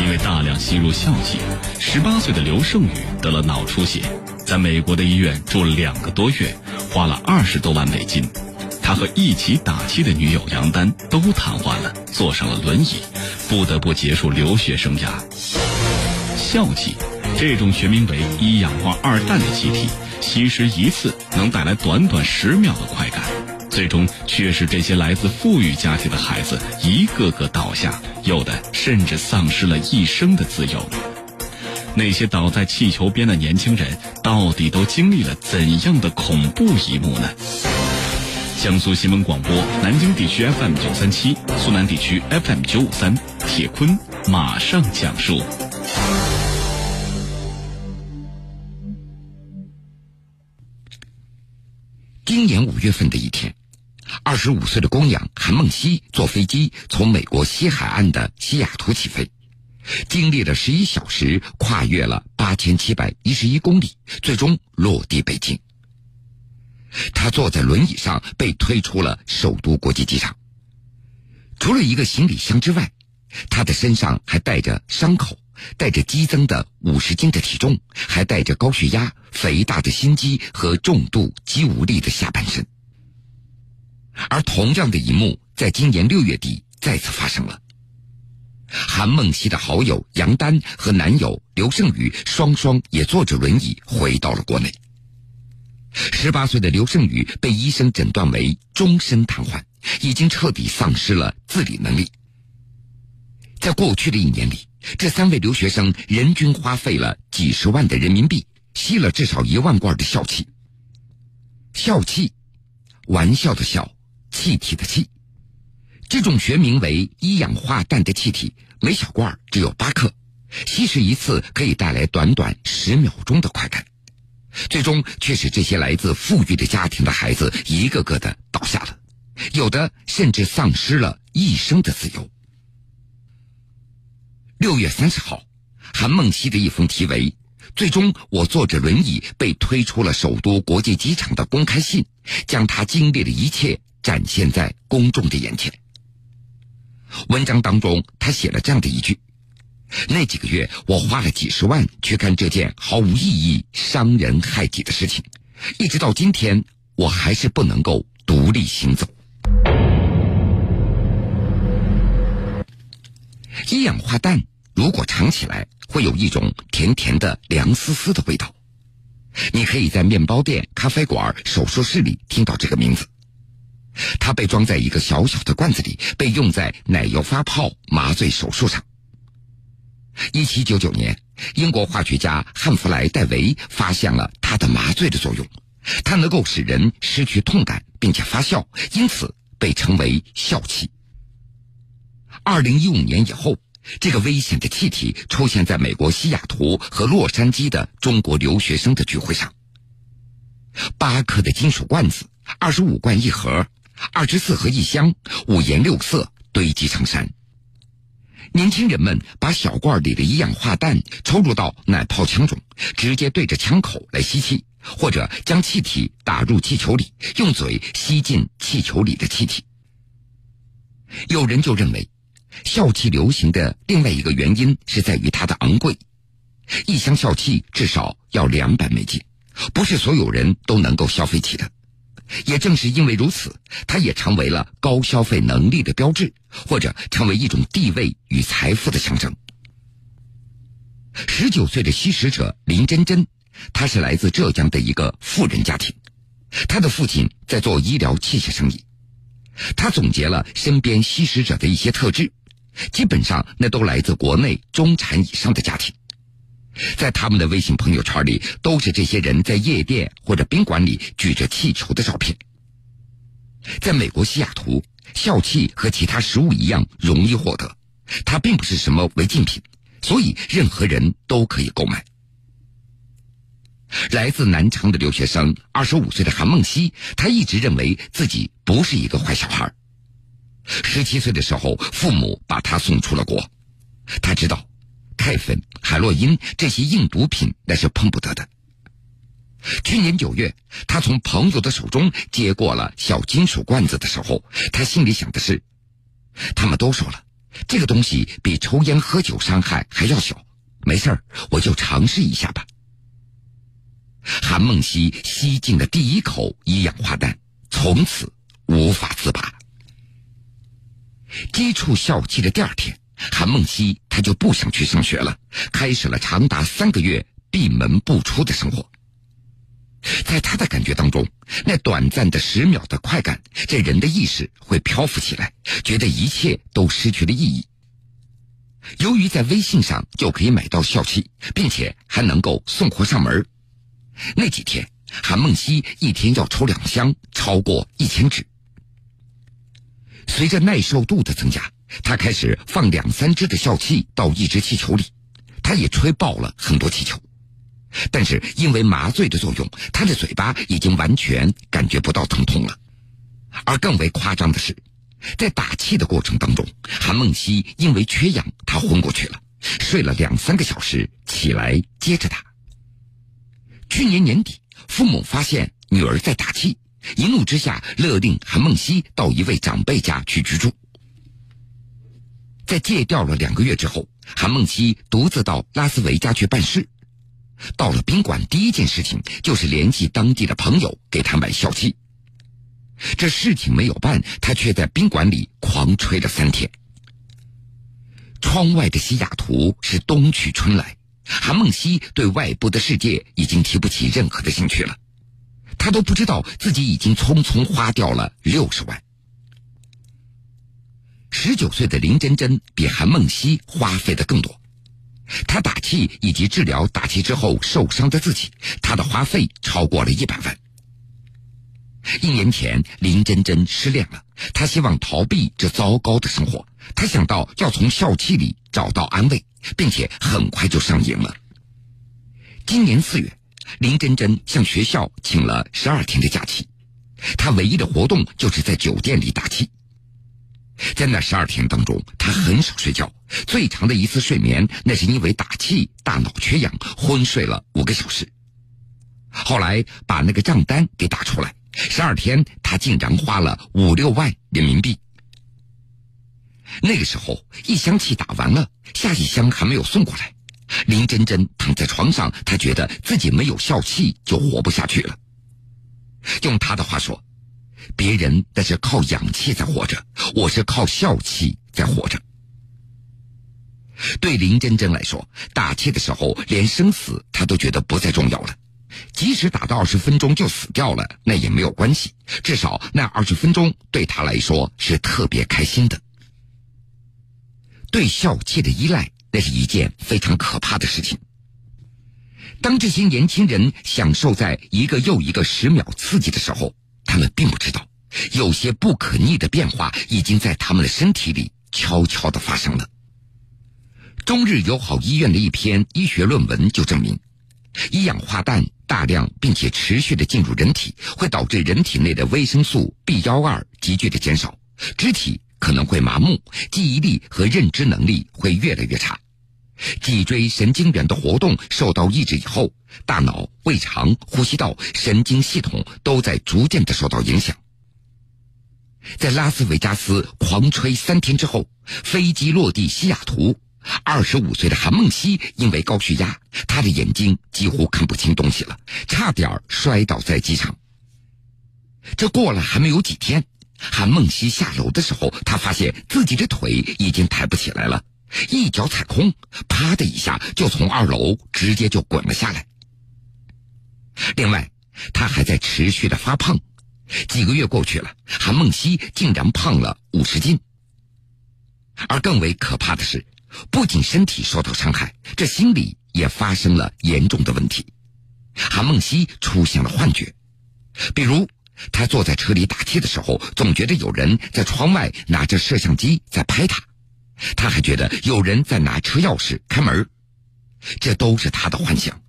因为大量吸入笑气，十八岁的刘胜宇得了脑出血，在美国的医院住了两个多月，花了二十多万美金。他和一起打气的女友杨丹都瘫痪了，坐上了轮椅，不得不结束留学生涯。笑气，这种学名为一氧化二氮的气体，吸食一次能带来短短十秒的快感，最终却使这些来自富裕家庭的孩子一个个倒下，有的甚至丧失了一生的自由。那些倒在气球边的年轻人，到底都经历了怎样的恐怖一幕呢？江苏新闻广播南京地区 FM 九三七，苏南地区 FM 九五三，铁坤马上讲述。今年五月份的一天，二十五岁的工养韩梦溪坐飞机从美国西海岸的西雅图起飞，经历了十一小时，跨越了八千七百一十一公里，最终落地北京。他坐在轮椅上被推出了首都国际机场。除了一个行李箱之外，他的身上还带着伤口，带着激增的五十斤的体重，还带着高血压、肥大的心肌和重度肌无力的下半身。而同样的一幕在今年六月底再次发生了。韩梦溪的好友杨丹和男友刘胜宇双双也坐着轮椅回到了国内。十八岁的刘胜宇被医生诊断为终身瘫痪，已经彻底丧失了自理能力。在过去的一年里，这三位留学生人均花费了几十万的人民币，吸了至少一万罐的笑气。笑气，玩笑的笑，气体的气，这种学名为一氧化氮的气体，每小罐只有八克，吸食一次可以带来短短十秒钟的快感。最终却使这些来自富裕的家庭的孩子一个个的倒下了，有的甚至丧失了一生的自由。六月三十号，韩梦溪的一封题为“最终我坐着轮椅被推出了首都国际机场”的公开信，将他经历的一切展现在公众的眼前。文章当中，他写了这样的一句。那几个月，我花了几十万去干这件毫无意义、伤人害己的事情，一直到今天，我还是不能够独立行走。一氧化氮如果尝起来，会有一种甜甜的、凉丝丝的味道。你可以在面包店、咖啡馆、手术室里听到这个名字。它被装在一个小小的罐子里，被用在奶油发泡麻醉手术上。一七九九年，英国化学家汉弗莱·戴维发现了它的麻醉的作用，它能够使人失去痛感，并且发笑，因此被称为笑气。二零一五年以后，这个危险的气体出现在美国西雅图和洛杉矶的中国留学生的聚会上。八克的金属罐子，二十五罐一盒，二十四盒一箱，五颜六色，堆积成山。年轻人们把小罐里的一氧化氮抽入到奶泡枪中，直接对着枪口来吸气，或者将气体打入气球里，用嘴吸进气球里的气体。有人就认为，笑气流行的另外一个原因是在于它的昂贵，一箱笑气至少要两百美金，不是所有人都能够消费起的。也正是因为如此，它也成为了高消费能力的标志，或者成为一种地位与财富的象征。十九岁的吸食者林真真，她是来自浙江的一个富人家庭，她的父亲在做医疗器械生意。她总结了身边吸食者的一些特质，基本上那都来自国内中产以上的家庭。在他们的微信朋友圈里，都是这些人在夜店或者宾馆里举着气球的照片。在美国西雅图，笑气和其他食物一样容易获得，它并不是什么违禁品，所以任何人都可以购买。来自南昌的留学生，二十五岁的韩梦溪，他一直认为自己不是一个坏小孩。十七岁的时候，父母把他送出了国，他知道。肽粉、海洛因这些硬毒品那是碰不得的。去年九月，他从朋友的手中接过了小金属罐子的时候，他心里想的是：他们都说了，这个东西比抽烟喝酒伤害还要小，没事儿，我就尝试一下吧。韩梦溪吸进了第一口一氧化氮，从此无法自拔。接触笑气的第二天，韩梦溪他就不想去上学了，开始了长达三个月闭门不出的生活。在他的感觉当中，那短暂的十秒的快感，这人的意识会漂浮起来，觉得一切都失去了意义。由于在微信上就可以买到笑气，并且还能够送货上门，那几天韩梦溪一天要抽两箱，超过一千支。随着耐受度的增加，他开始放两三只的笑气到一只气球里，他也吹爆了很多气球。但是因为麻醉的作用，他的嘴巴已经完全感觉不到疼痛了。而更为夸张的是，在打气的过程当中，韩梦溪因为缺氧，他昏过去了，睡了两三个小时，起来接着打。去年年底，父母发现女儿在打气，一怒之下勒令韩梦溪到一位长辈家去居住。在戒掉了两个月之后，韩梦溪独自到拉斯维加去办事。到了宾馆，第一件事情就是联系当地的朋友给他买笑气。这事情没有办，他却在宾馆里狂吹了三天。窗外的西雅图是冬去春来，韩梦溪对外部的世界已经提不起任何的兴趣了。他都不知道自己已经匆匆花掉了六十万。十九岁的林真真比韩梦溪花费的更多。她打气以及治疗打气之后受伤的自己，她的花费超过了一百万。一年前，林真真失恋了，她希望逃避这糟糕的生活，她想到要从笑气里找到安慰，并且很快就上瘾了。今年四月，林真真向学校请了十二天的假期，她唯一的活动就是在酒店里打气。在那十二天当中，他很少睡觉，最长的一次睡眠那是因为打气，大脑缺氧，昏睡了五个小时。后来把那个账单给打出来，十二天他竟然花了五六万人民币。那个时候一箱气打完了，下一箱还没有送过来，林真真躺在床上，她觉得自己没有笑气就活不下去了。用他的话说。别人那是靠氧气在活着，我是靠笑气在活着。对林真真来说，打气的时候连生死她都觉得不再重要了，即使打到二十分钟就死掉了，那也没有关系，至少那二十分钟对她来说是特别开心的。对笑气的依赖，那是一件非常可怕的事情。当这些年轻人享受在一个又一个十秒刺激的时候。他们并不知道，有些不可逆的变化已经在他们的身体里悄悄的发生了。中日友好医院的一篇医学论文就证明，一氧化氮大量并且持续的进入人体，会导致人体内的维生素 B 幺二急剧的减少，肢体可能会麻木，记忆力和认知能力会越来越差。脊椎神经元的活动受到抑制以后，大脑、胃肠、呼吸道、神经系统都在逐渐的受到影响。在拉斯维加斯狂吹三天之后，飞机落地西雅图，二十五岁的韩梦溪因为高血压，他的眼睛几乎看不清东西了，差点摔倒在机场。这过了还没有几天，韩梦溪下楼的时候，他发现自己的腿已经抬不起来了。一脚踩空，啪的一下就从二楼直接就滚了下来。另外，他还在持续的发胖，几个月过去了，韩梦溪竟然胖了五十斤。而更为可怕的是，不仅身体受到伤害，这心理也发生了严重的问题。韩梦溪出现了幻觉，比如他坐在车里打气的时候，总觉得有人在窗外拿着摄像机在拍他。他还觉得有人在拿车钥匙开门，这都是他的幻想。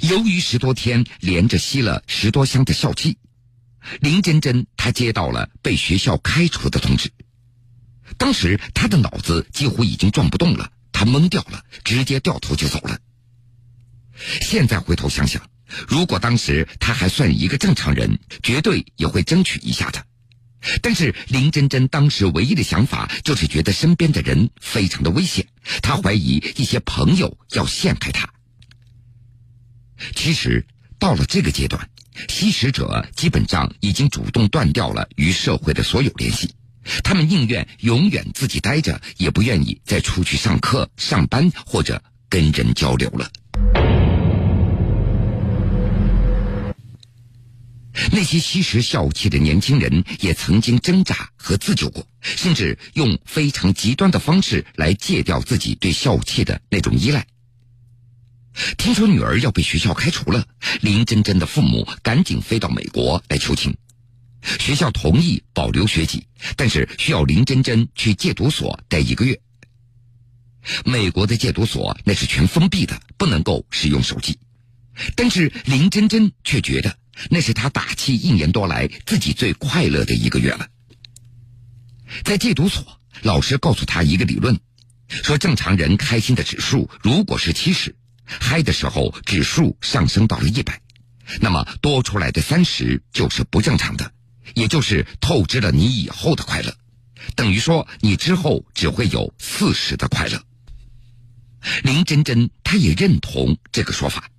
由于十多天连着吸了十多箱的笑气，林真真她接到了被学校开除的通知。当时他的脑子几乎已经转不动了，他懵掉了，直接掉头就走了。现在回头想想，如果当时他还算一个正常人，绝对也会争取一下的。但是林真真当时唯一的想法就是觉得身边的人非常的危险，她怀疑一些朋友要陷害她。其实到了这个阶段，吸食者基本上已经主动断掉了与社会的所有联系，他们宁愿永远自己待着，也不愿意再出去上课、上班或者跟人交流了。那些吸食笑气的年轻人也曾经挣扎和自救过，甚至用非常极端的方式来戒掉自己对笑气的那种依赖。听说女儿要被学校开除了，林真真的父母赶紧飞到美国来求情。学校同意保留学籍，但是需要林真真去戒毒所待一个月。美国的戒毒所那是全封闭的，不能够使用手机。但是林真真却觉得那是他打气一年多来自己最快乐的一个月了。在戒毒所，老师告诉他一个理论，说正常人开心的指数如果是七十。嗨的时候，指数上升到了一百，那么多出来的三十就是不正常的，也就是透支了你以后的快乐，等于说你之后只会有四十的快乐。林真真她也认同这个说法，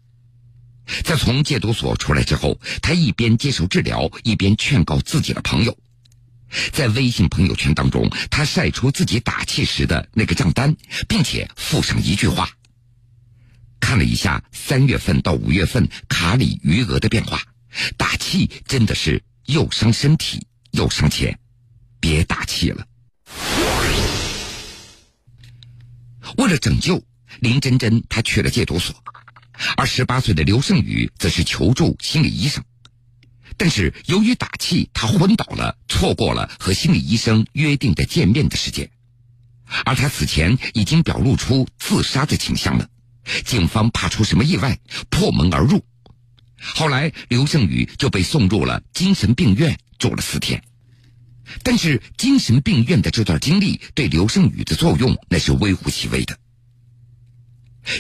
在从戒毒所出来之后，他一边接受治疗，一边劝告自己的朋友，在微信朋友圈当中，他晒出自己打气时的那个账单，并且附上一句话。看了一下三月份到五月份卡里余额的变化，打气真的是又伤身体又伤钱，别打气了。为了拯救林真真，他去了戒毒所，而十八岁的刘胜宇则是求助心理医生，但是由于打气，他昏倒了，错过了和心理医生约定的见面的时间，而他此前已经表露出自杀的倾向了。警方怕出什么意外，破门而入。后来，刘胜宇就被送入了精神病院，住了四天。但是，精神病院的这段经历对刘胜宇的作用那是微乎其微的。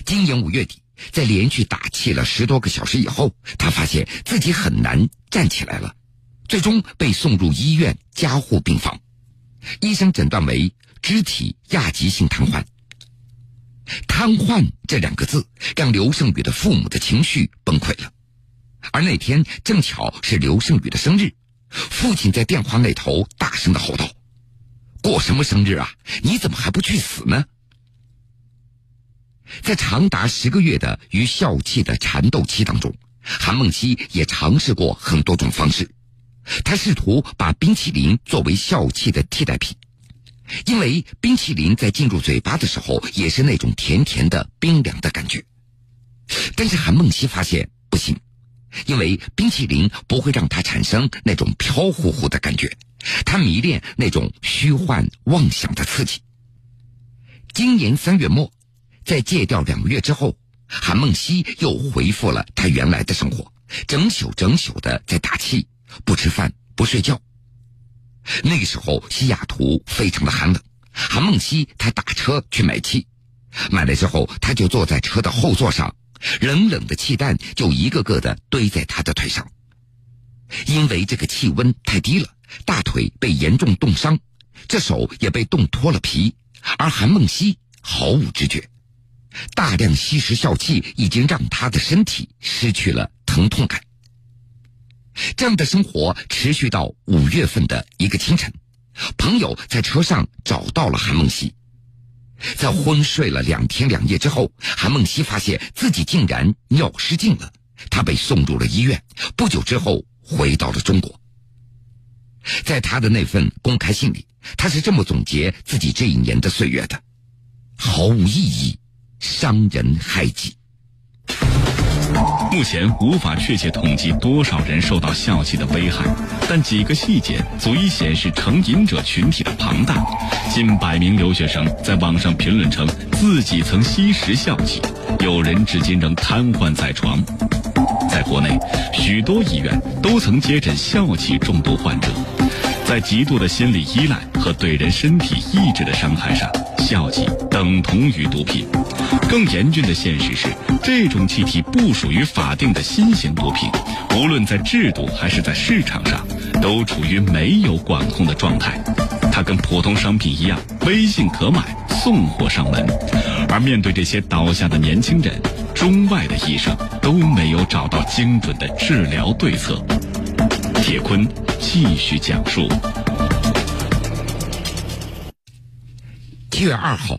今年五月底，在连续打气了十多个小时以后，他发现自己很难站起来了，最终被送入医院加护病房。医生诊断为肢体亚急性瘫痪。瘫痪这两个字让刘胜宇的父母的情绪崩溃了，而那天正巧是刘胜宇的生日，父亲在电话那头大声的吼道：“过什么生日啊？你怎么还不去死呢？”在长达十个月的与笑气的缠斗期当中，韩梦溪也尝试过很多种方式，他试图把冰淇淋作为笑气的替代品。因为冰淇淋在进入嘴巴的时候，也是那种甜甜的、冰凉的感觉。但是韩梦溪发现不行，因为冰淇淋不会让他产生那种飘忽忽的感觉，他迷恋那种虚幻妄想的刺激。今年三月末，在戒掉两个月之后，韩梦溪又恢复了他原来的生活，整宿整宿的在打气，不吃饭，不睡觉。那个时候，西雅图非常的寒冷。韩梦溪他打车去买气，买了之后，他就坐在车的后座上，冷冷的气弹就一个个的堆在他的腿上。因为这个气温太低了，大腿被严重冻伤，这手也被冻脱了皮。而韩梦溪毫无知觉，大量吸食笑气已经让他的身体失去了疼痛感。这样的生活持续到五月份的一个清晨，朋友在车上找到了韩梦溪。在昏睡了两天两夜之后，韩梦溪发现自己竟然尿失禁了，他被送入了医院。不久之后，回到了中国。在他的那份公开信里，他是这么总结自己这一年的岁月的：毫无意义，伤人害己。目前无法确切统计多少人受到笑气的危害，但几个细节足以显示成瘾者群体的庞大。近百名留学生在网上评论称自己曾吸食笑气，有人至今仍瘫痪在床。在国内，许多医院都曾接诊笑气中毒患者。在极度的心理依赖和对人身体意志的伤害上，笑气等同于毒品。更严峻的现实是，这种气体不属于法定的新型毒品，无论在制度还是在市场上，都处于没有管控的状态。它跟普通商品一样，微信可买，送货上门。而面对这些倒下的年轻人，中外的医生都没有找到精准的治疗对策。铁坤继续讲述。七月二号，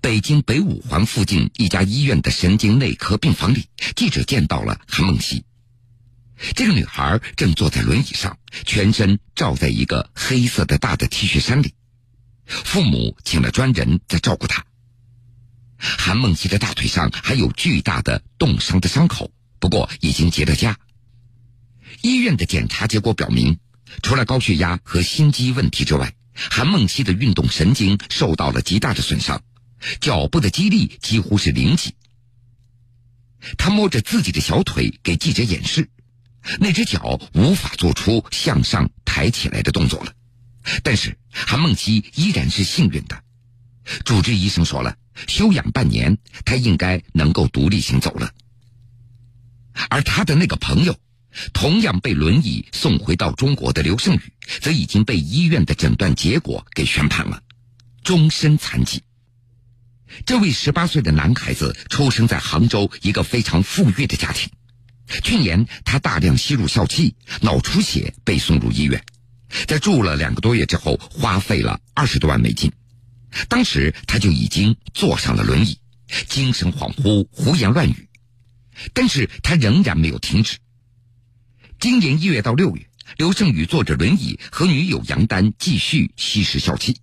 北京北五环附近一家医院的神经内科病房里，记者见到了韩梦溪。这个女孩正坐在轮椅上，全身罩在一个黑色的大的 T 恤衫里，父母请了专人在照顾她。韩梦溪的大腿上还有巨大的冻伤的伤口，不过已经结了痂。医院的检查结果表明，除了高血压和心肌问题之外，韩梦溪的运动神经受到了极大的损伤，脚部的肌力几乎是零级。他摸着自己的小腿给记者演示，那只脚无法做出向上抬起来的动作了。但是韩梦溪依然是幸运的，主治医生说了，休养半年，他应该能够独立行走了。而他的那个朋友。同样被轮椅送回到中国的刘胜宇，则已经被医院的诊断结果给宣判了，终身残疾。这位十八岁的男孩子出生在杭州一个非常富裕的家庭，去年他大量吸入笑气，脑出血被送入医院，在住了两个多月之后，花费了二十多万美金。当时他就已经坐上了轮椅，精神恍惚，胡言乱语，但是他仍然没有停止。今年一月到六月，刘胜宇坐着轮椅和女友杨丹继续吸食笑气。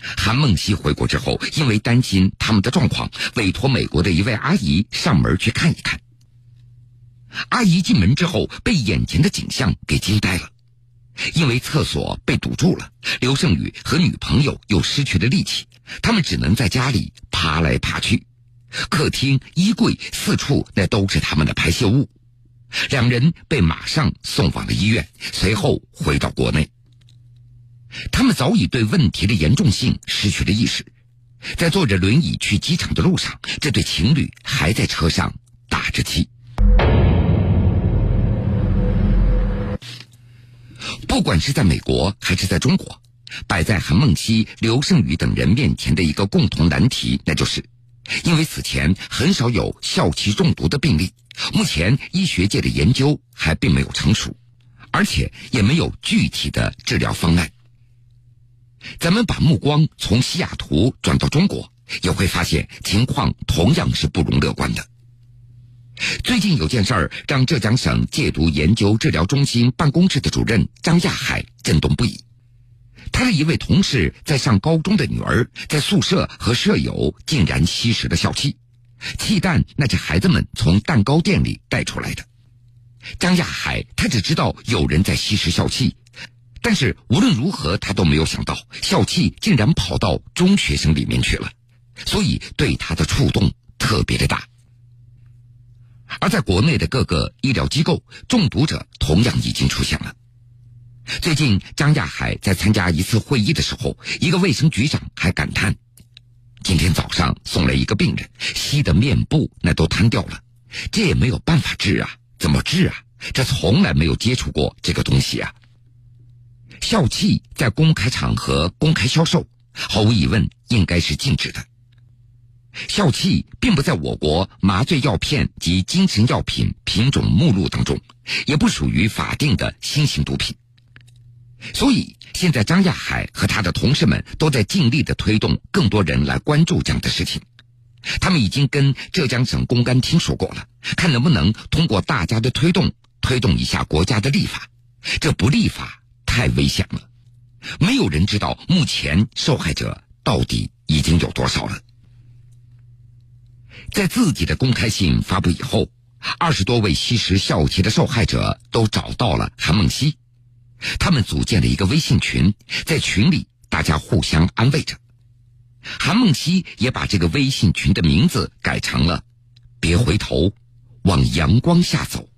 韩梦溪回国之后，因为担心他们的状况，委托美国的一位阿姨上门去看一看。阿姨进门之后，被眼前的景象给惊呆了，因为厕所被堵住了，刘胜宇和女朋友又失去了力气，他们只能在家里爬来爬去，客厅、衣柜四处那都是他们的排泄物。两人被马上送往了医院，随后回到国内。他们早已对问题的严重性失去了意识，在坐着轮椅去机场的路上，这对情侣还在车上打着气。不管是在美国还是在中国，摆在韩梦溪、刘胜宇等人面前的一个共同难题，那就是。因为此前很少有笑气中毒的病例，目前医学界的研究还并没有成熟，而且也没有具体的治疗方案。咱们把目光从西雅图转到中国，也会发现情况同样是不容乐观的。最近有件事儿让浙江省戒毒研究治疗中心办公室的主任张亚海震动不已。他的一位同事在上高中的女儿在宿舍和舍友竟然吸食了笑气，气弹那是孩子们从蛋糕店里带出来的。张亚海他只知道有人在吸食笑气，但是无论如何他都没有想到笑气竟然跑到中学生里面去了，所以对他的触动特别的大。而在国内的各个医疗机构，中毒者同样已经出现了。最近，张亚海在参加一次会议的时候，一个卫生局长还感叹：“今天早上送来一个病人，吸的面部那都瘫掉了，这也没有办法治啊，怎么治啊？这从来没有接触过这个东西啊！”笑气在公开场合公开销售，毫无疑问应该是禁止的。笑气并不在我国麻醉药片及精神药品品种目录当中，也不属于法定的新型毒品。所以，现在张亚海和他的同事们都在尽力的推动更多人来关注这样的事情。他们已经跟浙江省公安厅说过了，看能不能通过大家的推动，推动一下国家的立法。这不立法太危险了，没有人知道目前受害者到底已经有多少了。在自己的公开信发布以后，二十多位吸食笑气的受害者都找到了韩梦溪。他们组建了一个微信群，在群里大家互相安慰着。韩梦溪也把这个微信群的名字改成了“别回头，往阳光下走”。